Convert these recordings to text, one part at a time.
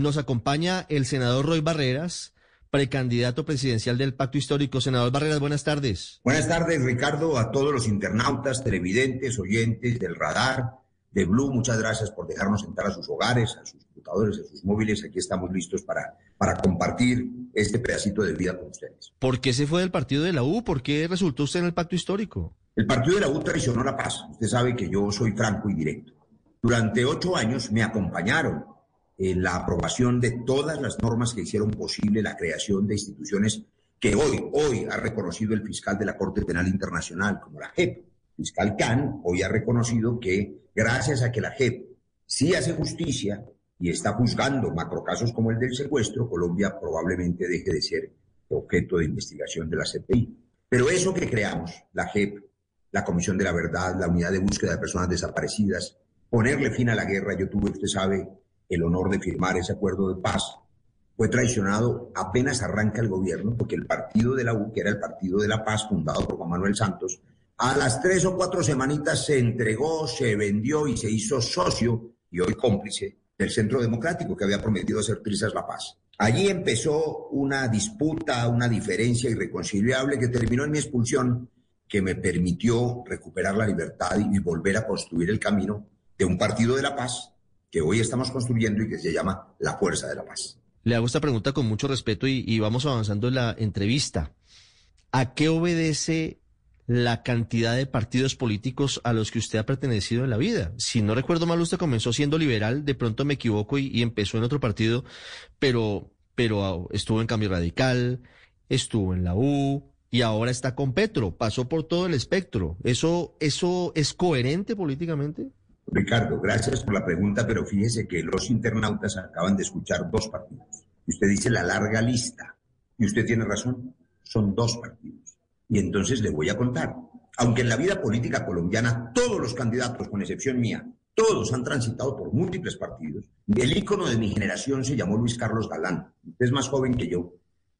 Nos acompaña el senador Roy Barreras, precandidato presidencial del Pacto Histórico. Senador Barreras, buenas tardes. Buenas tardes, Ricardo, a todos los internautas, televidentes, oyentes del radar, de Blue. Muchas gracias por dejarnos entrar a sus hogares, a sus computadores, a sus móviles. Aquí estamos listos para, para compartir este pedacito de vida con ustedes. ¿Por qué se fue del partido de la U? ¿Por qué resultó usted en el Pacto Histórico? El partido de la U traicionó la paz. Usted sabe que yo soy franco y directo. Durante ocho años me acompañaron en la aprobación de todas las normas que hicieron posible la creación de instituciones que hoy, hoy ha reconocido el fiscal de la Corte Penal Internacional, como la JEP. Fiscal Khan hoy ha reconocido que gracias a que la JEP sí hace justicia y está juzgando macrocasos como el del secuestro, Colombia probablemente deje de ser objeto de investigación de la CPI. Pero eso que creamos, la JEP, la Comisión de la Verdad, la Unidad de Búsqueda de Personas Desaparecidas, ponerle fin a la guerra, yo tuve, usted sabe, el honor de firmar ese acuerdo de paz, fue traicionado apenas arranca el gobierno, porque el partido de la U, que era el partido de la paz, fundado por Juan Manuel Santos, a las tres o cuatro semanitas se entregó, se vendió y se hizo socio y hoy cómplice del Centro Democrático que había prometido hacer trizas la paz. Allí empezó una disputa, una diferencia irreconciliable que terminó en mi expulsión, que me permitió recuperar la libertad y volver a construir el camino de un partido de la paz que hoy estamos construyendo y que se llama la Fuerza de la Paz. Le hago esta pregunta con mucho respeto y, vamos avanzando en la entrevista. ¿A qué obedece la cantidad de partidos políticos a los que usted ha pertenecido en la vida? Si no recuerdo mal, usted comenzó siendo liberal, de pronto me equivoco y, empezó en otro partido, pero, pero estuvo en Cambio Radical, estuvo en la U, y ahora está con Petro, pasó por todo el espectro. ¿Eso, eso es coherente políticamente? Ricardo, gracias por la pregunta, pero fíjese que los internautas acaban de escuchar dos partidos. Usted dice la larga lista. Y usted tiene razón, son dos partidos. Y entonces le voy a contar. Aunque en la vida política colombiana todos los candidatos, con excepción mía, todos han transitado por múltiples partidos. El ícono de mi generación se llamó Luis Carlos Galán. Usted es más joven que yo,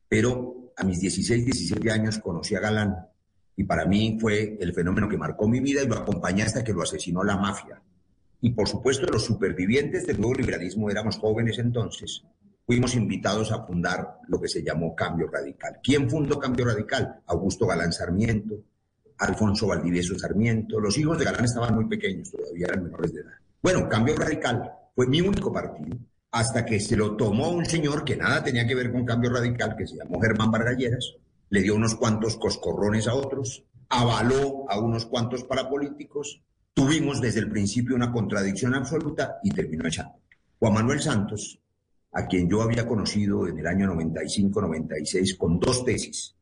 pero a mis 16, 17 años conocí a Galán y para mí fue el fenómeno que marcó mi vida y lo acompañé hasta que lo asesinó la mafia. Y por supuesto los supervivientes del nuevo liberalismo éramos jóvenes entonces. Fuimos invitados a fundar lo que se llamó Cambio Radical. ¿Quién fundó Cambio Radical? Augusto Galán Sarmiento, Alfonso Valdivieso Sarmiento. Los hijos de Galán estaban muy pequeños, todavía eran menores de edad. Bueno, Cambio Radical fue mi único partido hasta que se lo tomó un señor que nada tenía que ver con Cambio Radical, que se llamó Germán Vargalleras, le dio unos cuantos coscorrones a otros, avaló a unos cuantos parapolíticos, Tuvimos desde el principio una contradicción absoluta y terminó echando. Juan Manuel Santos, a quien yo había conocido en el año 95-96 con dos tesis,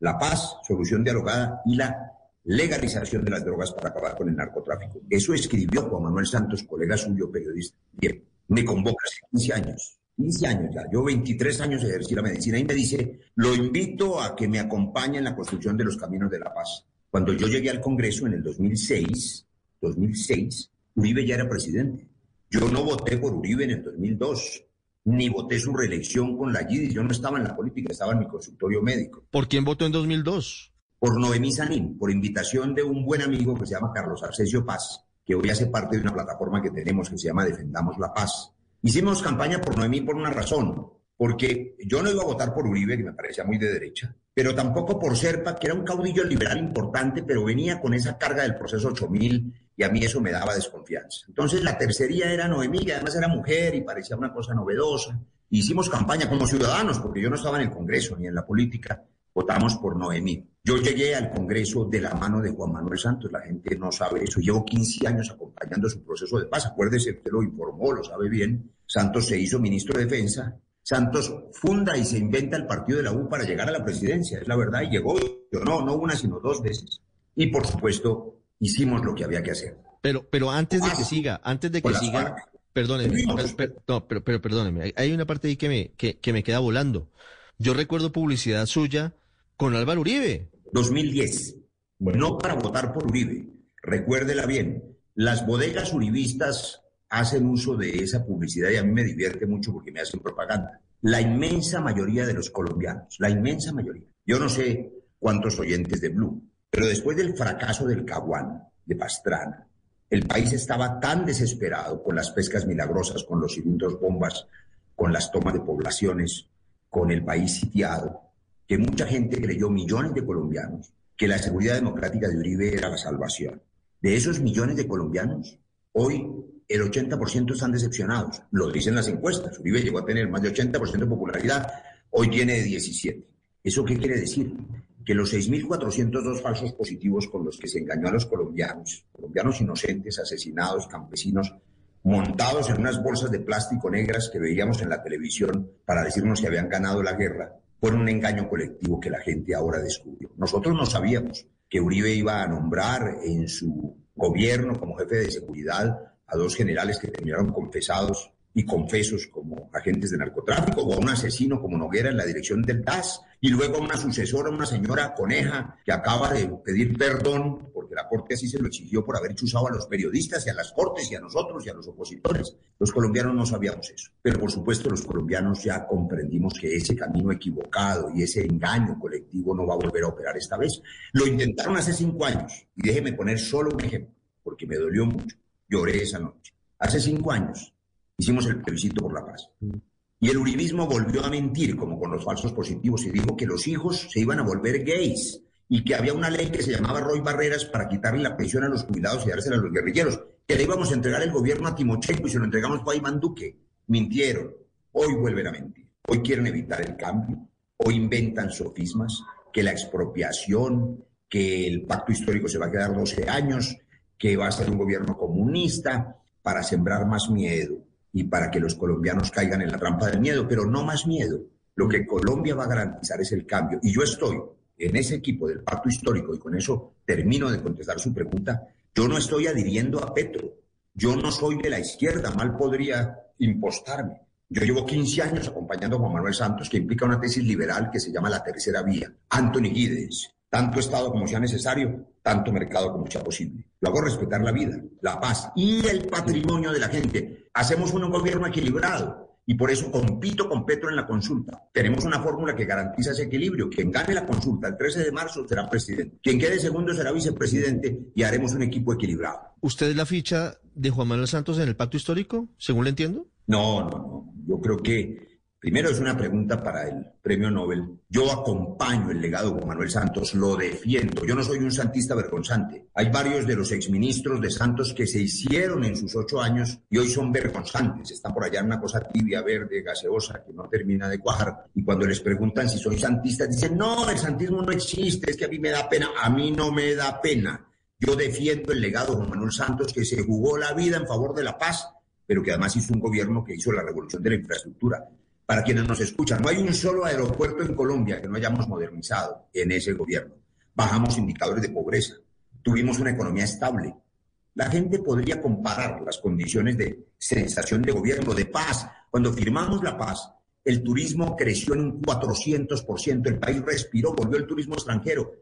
la paz, solución dialogada y la legalización de las drogas para acabar con el narcotráfico. Eso escribió Juan Manuel Santos, colega suyo, periodista. Bien, me convoca hace 15 años. 15 años ya, yo 23 años ejercí la medicina y me dice, lo invito a que me acompañe en la construcción de los caminos de la paz. Cuando yo llegué al Congreso en el 2006, 2006, Uribe ya era presidente. Yo no voté por Uribe en el 2002, ni voté su reelección con la GIDI. Yo no estaba en la política, estaba en mi consultorio médico. ¿Por quién votó en 2002? Por Noemí Sanín, por invitación de un buen amigo que se llama Carlos Arcesio Paz, que hoy hace parte de una plataforma que tenemos que se llama Defendamos la Paz. Hicimos campaña por Noemí por una razón, porque yo no iba a votar por Uribe, que me parecía muy de derecha, pero tampoco por Serpa, que era un caudillo liberal importante, pero venía con esa carga del proceso 8000 y a mí eso me daba desconfianza. Entonces la tercería era Noemí, que además era mujer y parecía una cosa novedosa. Hicimos campaña como ciudadanos, porque yo no estaba en el Congreso ni en la política, votamos por Noemí. Yo llegué al Congreso de la mano de Juan Manuel Santos, la gente no sabe eso. Llevo 15 años acompañando su proceso de paz. Acuérdese, usted lo informó, lo sabe bien. Santos se hizo ministro de Defensa. Santos funda y se inventa el partido de la U para llegar a la presidencia, es la verdad, y llegó, no, no una, sino dos veces. Y por supuesto, hicimos lo que había que hacer. Pero, pero antes de que siga, antes de que siga, perdóneme, no, pero, pero perdóneme, hay una parte ahí que me, que, que me queda volando. Yo recuerdo publicidad suya con Álvaro Uribe. 2010. No para votar por Uribe. Recuérdela bien. Las bodegas uribistas hacen uso de esa publicidad y a mí me divierte mucho porque me hacen propaganda. La inmensa mayoría de los colombianos, la inmensa mayoría. Yo no sé cuántos oyentes de Blue, pero después del fracaso del Caguán, de Pastrana, el país estaba tan desesperado con las pescas milagrosas, con los cilindros bombas, con las tomas de poblaciones, con el país sitiado, que mucha gente creyó, millones de colombianos, que la seguridad democrática de Uribe era la salvación. De esos millones de colombianos, hoy el 80% están decepcionados. Lo dicen las encuestas. Uribe llegó a tener más de 80% de popularidad, hoy tiene 17. ¿Eso qué quiere decir? Que los 6.402 falsos positivos con los que se engañó a los colombianos, colombianos inocentes, asesinados, campesinos, montados en unas bolsas de plástico negras que veíamos en la televisión para decirnos que habían ganado la guerra, fueron un engaño colectivo que la gente ahora descubrió. Nosotros no sabíamos que Uribe iba a nombrar en su gobierno como jefe de seguridad a dos generales que terminaron confesados y confesos como agentes de narcotráfico, o a un asesino como Noguera en la dirección del DAS, y luego a una sucesora, una señora Coneja, que acaba de pedir perdón, porque la Corte así se lo exigió por haber chuzado a los periodistas y a las Cortes y a nosotros y a los opositores. Los colombianos no sabíamos eso, pero por supuesto los colombianos ya comprendimos que ese camino equivocado y ese engaño colectivo no va a volver a operar esta vez. Lo intentaron hace cinco años, y déjeme poner solo un ejemplo, porque me dolió mucho. Lloré esa noche. Hace cinco años hicimos el plebiscito por la paz. Y el uribismo volvió a mentir, como con los falsos positivos, y dijo que los hijos se iban a volver gays y que había una ley que se llamaba Roy Barreras para quitarle la pensión a los jubilados y dársela a los guerrilleros, que le íbamos a entregar el gobierno a Timochenko y se lo entregamos a Iván Duque. Mintieron. Hoy vuelven a mentir. Hoy quieren evitar el cambio. Hoy inventan sofismas, que la expropiación, que el pacto histórico se va a quedar 12 años, que va a ser un gobierno comunista para sembrar más miedo y para que los colombianos caigan en la trampa del miedo, pero no más miedo. Lo que Colombia va a garantizar es el cambio. Y yo estoy en ese equipo del pacto histórico, y con eso termino de contestar su pregunta, yo no estoy adhiriendo a Petro. Yo no soy de la izquierda, mal podría impostarme. Yo llevo 15 años acompañando a Juan Manuel Santos, que implica una tesis liberal que se llama la tercera vía. Anthony Giddens, tanto Estado como sea necesario, tanto mercado como sea posible. Lo hago respetar la vida, la paz y el patrimonio de la gente. Hacemos un gobierno equilibrado y por eso compito con Petro en la consulta. Tenemos una fórmula que garantiza ese equilibrio. Quien gane la consulta el 13 de marzo será presidente. Quien quede segundo será vicepresidente y haremos un equipo equilibrado. ¿Usted es la ficha de Juan Manuel Santos en el pacto histórico, según le entiendo? No, no, no. Yo creo que Primero es una pregunta para el premio Nobel. Yo acompaño el legado de Juan Manuel Santos, lo defiendo. Yo no soy un santista vergonzante. Hay varios de los exministros de Santos que se hicieron en sus ocho años y hoy son vergonzantes. Están por allá en una cosa tibia, verde, gaseosa, que no termina de cuajar. Y cuando les preguntan si soy santista, dicen, no, el santismo no existe, es que a mí me da pena. A mí no me da pena. Yo defiendo el legado de Juan Manuel Santos, que se jugó la vida en favor de la paz, pero que además hizo un gobierno que hizo la revolución de la infraestructura para quienes nos escuchan, no hay un solo aeropuerto en Colombia que no hayamos modernizado en ese gobierno. Bajamos indicadores de pobreza, tuvimos una economía estable. La gente podría comparar las condiciones de sensación de gobierno, de paz. Cuando firmamos la paz, el turismo creció en un 400%, el país respiró, volvió el turismo extranjero.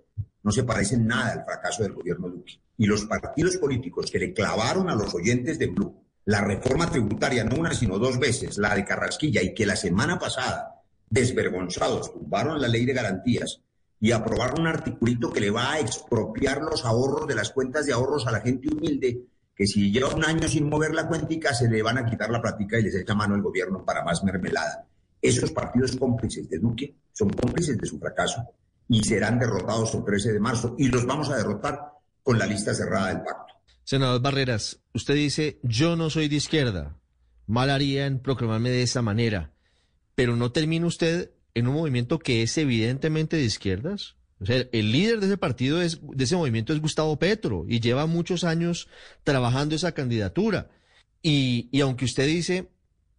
No se parece nada al fracaso del gobierno Duque. Y los partidos políticos que le clavaron a los oyentes de Blue la reforma tributaria, no una, sino dos veces, la de Carrasquilla, y que la semana pasada, desvergonzados, tumbaron la ley de garantías y aprobaron un articulito que le va a expropiar los ahorros de las cuentas de ahorros a la gente humilde, que si lleva un año sin mover la cuentica, se le van a quitar la plática y les echa mano el gobierno para más mermelada. Esos partidos cómplices de Duque son cómplices de su fracaso y serán derrotados el 13 de marzo y los vamos a derrotar con la lista cerrada del pacto. Senador Barreras, usted dice, yo no soy de izquierda, mal haría en proclamarme de esa manera, pero no termina usted en un movimiento que es evidentemente de izquierdas. O sea, el líder de ese partido, es, de ese movimiento es Gustavo Petro y lleva muchos años trabajando esa candidatura. Y, y aunque usted dice,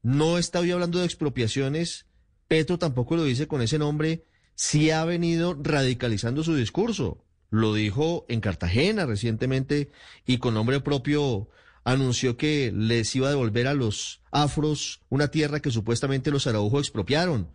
no está hoy hablando de expropiaciones, Petro tampoco lo dice con ese nombre, sí ha venido radicalizando su discurso lo dijo en Cartagena recientemente y con nombre propio anunció que les iba a devolver a los afros una tierra que supuestamente los araujos expropiaron.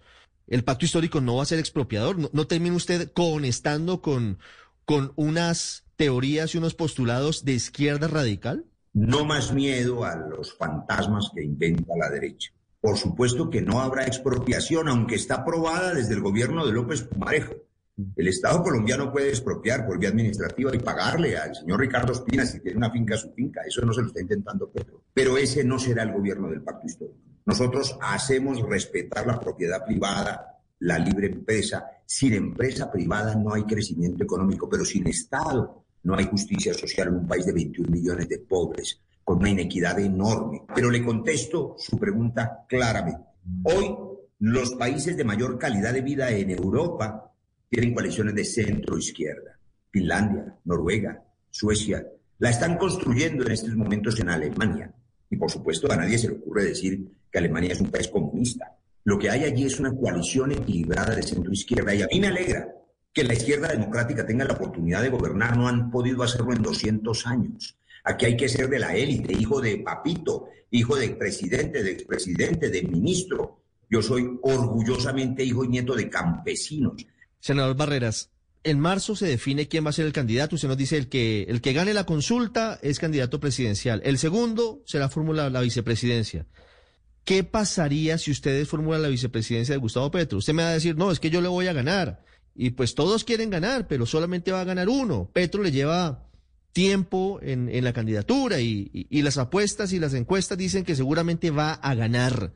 El pacto histórico no va a ser expropiador. ¿No, termina usted conestando con, con unas teorías y unos postulados de izquierda radical? No más miedo a los fantasmas que inventa la derecha. Por supuesto que no habrá expropiación, aunque está aprobada desde el gobierno de López Pumarejo. El Estado colombiano puede expropiar por vía administrativa y pagarle al señor Ricardo Espina si tiene una finca su finca. Eso no se lo está intentando Pedro. Pero ese no será el gobierno del pacto histórico. Nosotros hacemos respetar la propiedad privada, la libre empresa. Sin empresa privada no hay crecimiento económico, pero sin Estado no hay justicia social en un país de 21 millones de pobres, con una inequidad enorme. Pero le contesto su pregunta claramente. Hoy los países de mayor calidad de vida en Europa tienen coaliciones de centro-izquierda. Finlandia, Noruega, Suecia, la están construyendo en estos momentos en Alemania. Y por supuesto a nadie se le ocurre decir que Alemania es un país comunista. Lo que hay allí es una coalición equilibrada de centro-izquierda y a mí me alegra que la izquierda democrática tenga la oportunidad de gobernar. No han podido hacerlo en 200 años. Aquí hay que ser de la élite, hijo de papito, hijo de presidente, de expresidente, de ministro. Yo soy orgullosamente hijo y nieto de campesinos. Senador Barreras, en marzo se define quién va a ser el candidato. Usted nos dice el que el que gane la consulta es candidato presidencial. El segundo será fórmula la vicepresidencia. ¿Qué pasaría si ustedes formulan la vicepresidencia de Gustavo Petro? Usted me va a decir, no, es que yo le voy a ganar. Y pues todos quieren ganar, pero solamente va a ganar uno. Petro le lleva tiempo en, en la candidatura y, y las apuestas y las encuestas dicen que seguramente va a ganar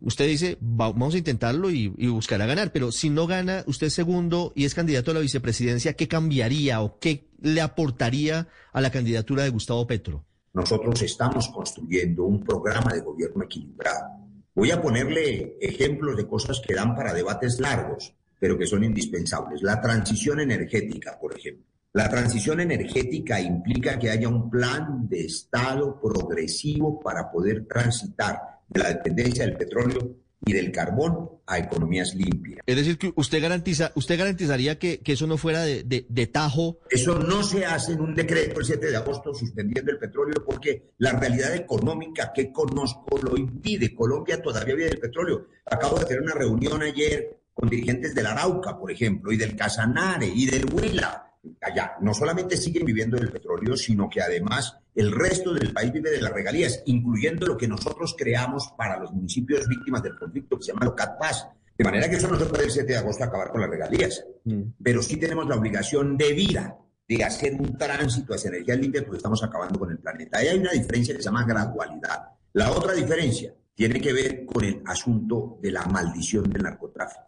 usted dice, vamos a intentarlo y, buscará ganar, pero si no gana usted segundo y es candidato a la vicepresidencia, ¿qué cambiaría o qué le aportaría a la candidatura de Gustavo Petro? Nosotros estamos construyendo un programa de gobierno equilibrado. Voy a ponerle ejemplos de cosas que dan para debates largos, pero que son indispensables. La transición energética, por ejemplo. La transición energética implica que haya un plan de Estado progresivo para poder transitar de la dependencia del petróleo y del carbón a economías limpias. Es decir, que usted garantiza, usted garantizaría que, eso no fuera de, de, tajo. Eso no se hace en un decreto el 7 de agosto suspendiendo el petróleo porque la realidad económica que conozco lo impide. Colombia todavía vive del petróleo. Acabo de tener una reunión ayer con dirigentes del Arauca, por ejemplo, y del Casanare y del Huila allá no solamente siguen viviendo del petróleo, sino que además el resto del país vive de las regalías, incluyendo lo que nosotros creamos para los municipios víctimas del conflicto, que se llama Locat Paz. De manera que eso no se puede el 7 de agosto acabar con las regalías. Mm. Pero sí tenemos la obligación de vida de hacer un tránsito hacia energías limpias porque estamos acabando con el planeta. Ahí hay una diferencia que se llama gradualidad. La otra diferencia tiene que ver con el asunto de la maldición del narcotráfico.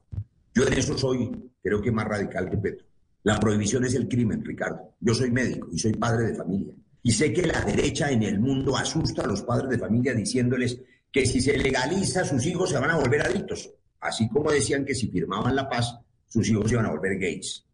Yo en eso soy, creo que más radical que Petro. La prohibición es el crimen, Ricardo. Yo soy médico y soy padre de familia. Y sé que la derecha en el mundo asusta a los padres de familia diciéndoles que si se legaliza sus hijos se van a volver adictos. Así como decían que si firmaban la paz sus hijos se iban a volver gays.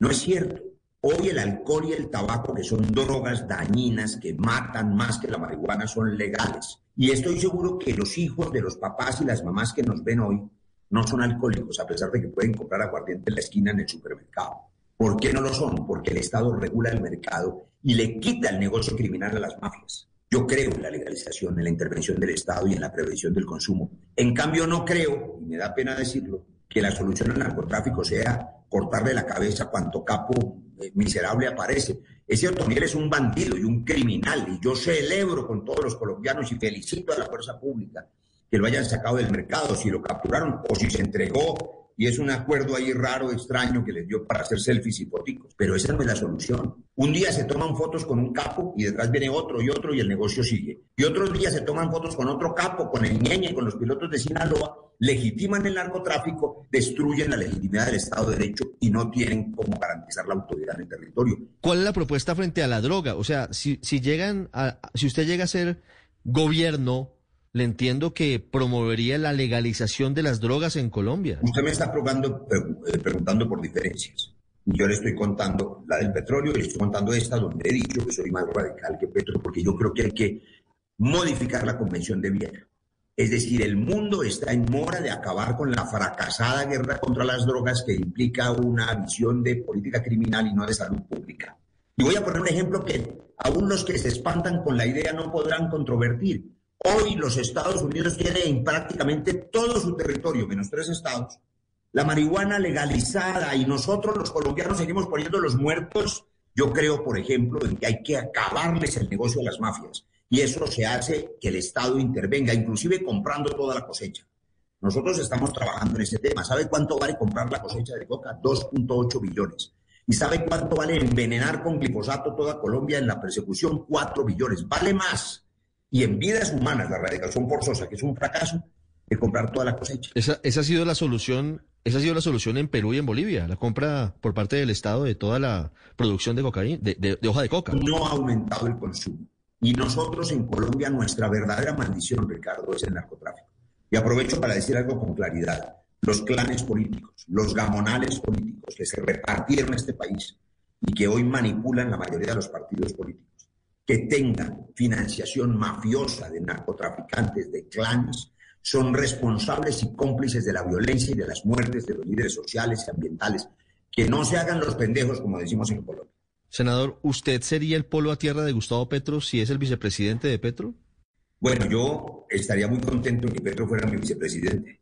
No es cierto. Hoy el alcohol y el tabaco, que son drogas dañinas que matan más que la marihuana, son legales. Y estoy seguro que los hijos de los papás y las mamás que nos ven hoy no son alcohólicos, a pesar de que pueden comprar aguardiente en la esquina en el supermercado. ¿Por qué no lo son? Porque el Estado regula el mercado y le quita el negocio criminal a las mafias. Yo creo en la legalización, en la intervención del Estado y en la prevención del consumo. En cambio, no creo, y me da pena decirlo, que la solución al narcotráfico sea cortarle la cabeza cuanto capo eh, miserable aparece. Ese Otoniel es un bandido y un criminal, y yo celebro con todos los colombianos y felicito a la fuerza pública que lo hayan sacado del mercado, si lo capturaron o si se entregó y es un acuerdo ahí raro, extraño que les dio para hacer selfies y. Pero esa no es la solución. Un día se toman fotos con un capo y detrás viene otro y otro y el negocio sigue. Y otros días se toman fotos con otro capo, con el ñeñe, con los pilotos de Sinaloa, legitiman el narcotráfico, destruyen la legitimidad del Estado de Derecho y no tienen cómo garantizar la autoridad en el territorio. ¿Cuál es la propuesta frente a la droga? O sea, si, si llegan a, si usted llega a ser gobierno, le entiendo que promovería la legalización de las drogas en Colombia. Usted me está probando, eh, preguntando por diferencias. Yo le estoy contando la del petróleo y le estoy contando esta donde he dicho que soy más radical que Petro, porque yo creo que hay que modificar la Convención de Viena. Es decir, el mundo está en mora de acabar con la fracasada guerra contra las drogas que implica una visión de política criminal y no de salud pública. Y voy a poner un ejemplo que aún los que se espantan con la idea no podrán controvertir. Hoy los Estados Unidos tienen prácticamente todo su territorio, menos tres estados, la marihuana legalizada y nosotros los colombianos seguimos poniendo los muertos. Yo creo, por ejemplo, en que hay que acabarles el negocio a las mafias y eso se hace que el Estado intervenga, inclusive comprando toda la cosecha. Nosotros estamos trabajando en ese tema. ¿Sabe cuánto vale comprar la cosecha de coca? 2.8 billones. ¿Y sabe cuánto vale envenenar con glifosato toda Colombia en la persecución? 4 billones. Vale más y en vidas humanas la erradicación forzosa, que es un fracaso, de comprar toda la cosecha. Esa, esa ha sido la solución, esa ha sido la solución en Perú y en Bolivia, la compra por parte del Estado de toda la producción de cocaína, de, de hoja de coca. No ha aumentado el consumo. Y nosotros en Colombia, nuestra verdadera maldición, Ricardo, es el narcotráfico. Y aprovecho para decir algo con claridad. Los clanes políticos, los gamonales políticos que se repartieron este país y que hoy manipulan la mayoría de los partidos políticos, que tengan financiación mafiosa de narcotraficantes, de clanes, son responsables y cómplices de la violencia y de las muertes de los líderes sociales y ambientales. Que no se hagan los pendejos, como decimos en Colombia. Senador, ¿usted sería el polo a tierra de Gustavo Petro si es el vicepresidente de Petro? Bueno, yo estaría muy contento en que Petro fuera mi vicepresidente,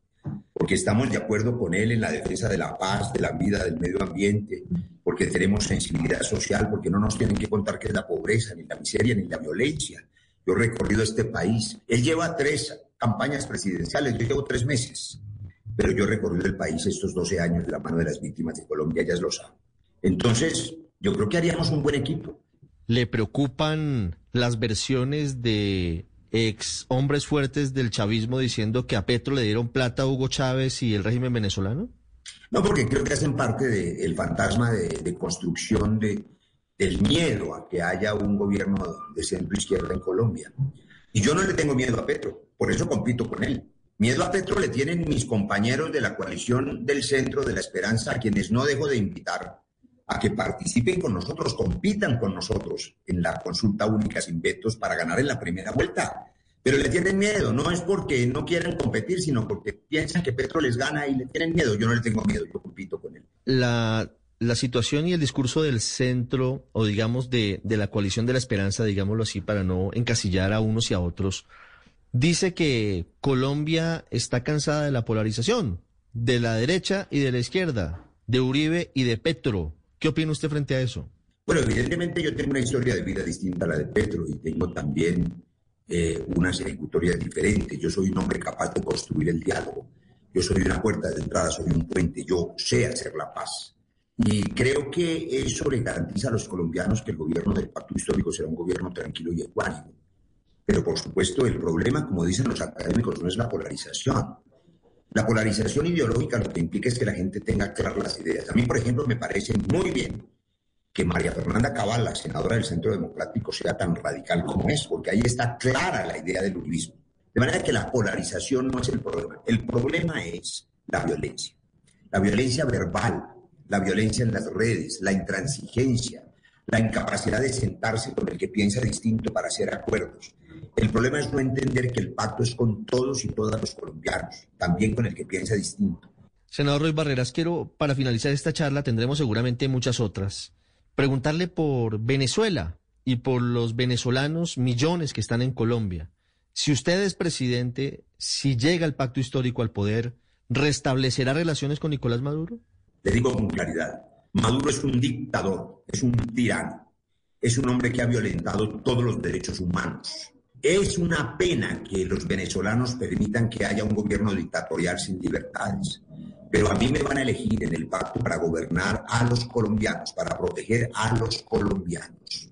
porque estamos de acuerdo con él en la defensa de la paz, de la vida, del medio ambiente, porque tenemos sensibilidad social, porque no nos tienen que contar qué es la pobreza, ni la miseria, ni la violencia. Yo he recorrido este país. Él lleva tres campañas presidenciales, yo llevo tres meses, pero yo he recorrido el país estos 12 años de la mano de las víctimas de Colombia, ellas lo saben. Entonces, yo creo que haríamos un buen equipo. ¿Le preocupan las versiones de ex hombres fuertes del chavismo diciendo que a Petro le dieron plata a Hugo Chávez y el régimen venezolano? No, porque creo que hacen parte del fantasma de, construcción de, del miedo a que haya un gobierno de centro izquierda en Colombia. Y yo no le tengo miedo a Petro, por eso compito con él. Miedo a Petro le tienen mis compañeros de la coalición del centro de la esperanza, a quienes no dejo de invitar a que participen con nosotros, compitan con nosotros en la consulta única sin vetos para ganar en la primera vuelta. Pero le tienen miedo, no es porque no quieran competir, sino porque piensan que Petro les gana y le tienen miedo. Yo no le tengo miedo, yo compito con él. La, la situación y el discurso del centro, o digamos de, de la coalición de la esperanza, digámoslo así, para no encasillar a unos y a otros, dice que Colombia está cansada de la polarización, de la derecha y de la izquierda, de Uribe y de Petro. ¿Qué opina usted frente a eso? Bueno, evidentemente yo tengo una historia de vida distinta a la de Petro y tengo también eh, unas ejecutorias diferentes. Yo soy un hombre capaz de construir el diálogo. Yo soy una puerta de entrada, soy un puente. Yo sé hacer la paz. Y creo que eso le garantiza a los colombianos que el gobierno del pacto histórico será un gobierno tranquilo y ecuánime. Pero por supuesto el problema, como dicen los académicos, no es la polarización. La polarización ideológica lo que implica es que la gente tenga claras las ideas. A mí, por ejemplo, me parece muy bien que María Fernanda Cabal, la senadora del Centro Democrático, sea tan radical como es, porque ahí está clara la idea del uribismo. De manera que la polarización no es el problema. El problema es la violencia. La violencia verbal, la violencia en las redes, la intransigencia, la incapacidad de sentarse con el que piensa distinto para hacer acuerdos, el problema es no entender que el pacto es con todos y todas los colombianos, también con el que piensa distinto. Senador Ruiz Barreras, quiero, para finalizar esta charla, tendremos seguramente muchas otras, preguntarle por Venezuela y por los venezolanos, millones que están en Colombia. Si usted es presidente, si llega el pacto histórico al poder, ¿restablecerá relaciones con Nicolás Maduro? Le digo con claridad, Maduro es un dictador, es un tirano, es un hombre que ha violentado todos los derechos humanos es una pena que los venezolanos permitan que haya un gobierno dictatorial sin libertades, pero a mí me van a elegir en el pacto para gobernar a los colombianos, para proteger a los colombianos.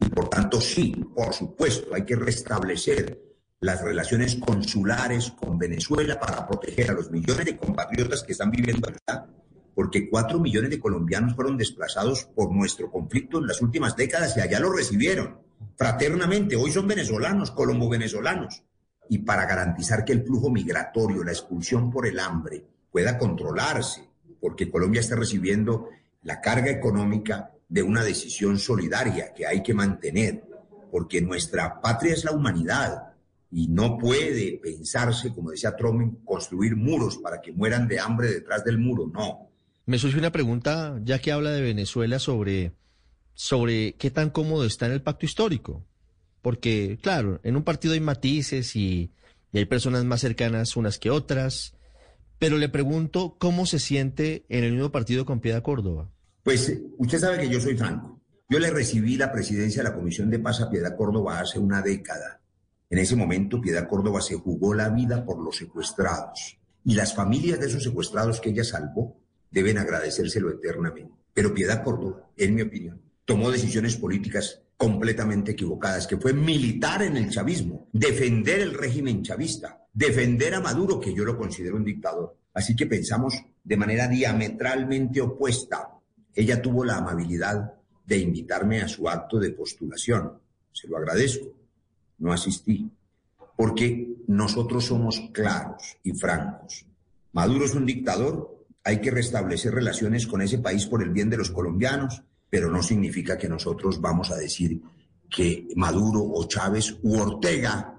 Y por tanto, sí, por supuesto, hay que restablecer las relaciones consulares con Venezuela para proteger a los millones de compatriotas que están viviendo allá, porque cuatro millones de colombianos fueron desplazados por nuestro conflicto en las últimas décadas y allá lo recibieron fraternamente. Hoy son venezolanos, colombo-venezolanos. Y para garantizar que el flujo migratorio, la expulsión por el hambre, pueda controlarse, porque Colombia está recibiendo la carga económica de una decisión solidaria que hay que mantener, porque nuestra patria es la humanidad y no puede pensarse, como decía Trump, construir muros para que mueran de hambre detrás del muro, no. Me surge una pregunta, ya que habla de Venezuela, sobre sobre qué tan cómodo está en el pacto histórico. Porque, claro, en un partido hay matices y, hay personas más cercanas unas que otras, pero le pregunto cómo se siente en el mismo partido con Piedad Córdoba. Pues usted sabe que yo soy franco. Yo le recibí la presidencia de la Comisión de Paz a Piedad Córdoba hace una década. En ese momento Piedad Córdoba se jugó la vida por los secuestrados y las familias de esos secuestrados que ella salvó deben agradecérselo eternamente. Pero Piedad Córdoba, en mi opinión, tomó decisiones políticas completamente equivocadas, que fue militar en el chavismo, defender el régimen chavista, defender a Maduro, que yo lo considero un dictador. Así que pensamos de manera diametralmente opuesta. Ella tuvo la amabilidad de invitarme a su acto de postulación. Se lo agradezco. No asistí. Porque nosotros somos claros y francos. Maduro es un dictador. Hay que restablecer relaciones con ese país por el bien de los colombianos, pero no significa que nosotros vamos a decir que Maduro o Chávez u Ortega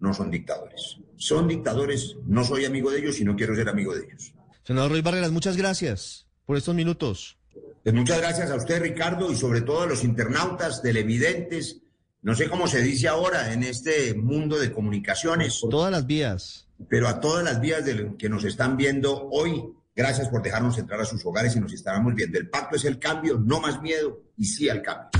no son dictadores. Son dictadores, no soy amigo de ellos y no quiero ser amigo de ellos. Senador Ruiz Barreras, muchas gracias por estos minutos. Pues muchas gracias a usted, Ricardo, y sobre todo a los internautas, televidentes, no sé cómo se dice ahora en este mundo de comunicaciones. Todas las vías. Pero a todas las vías de que nos están viendo hoy, gracias por dejarnos entrar a sus hogares y nos estaremos viendo. El pacto es el cambio, no más miedo y sí al cambio.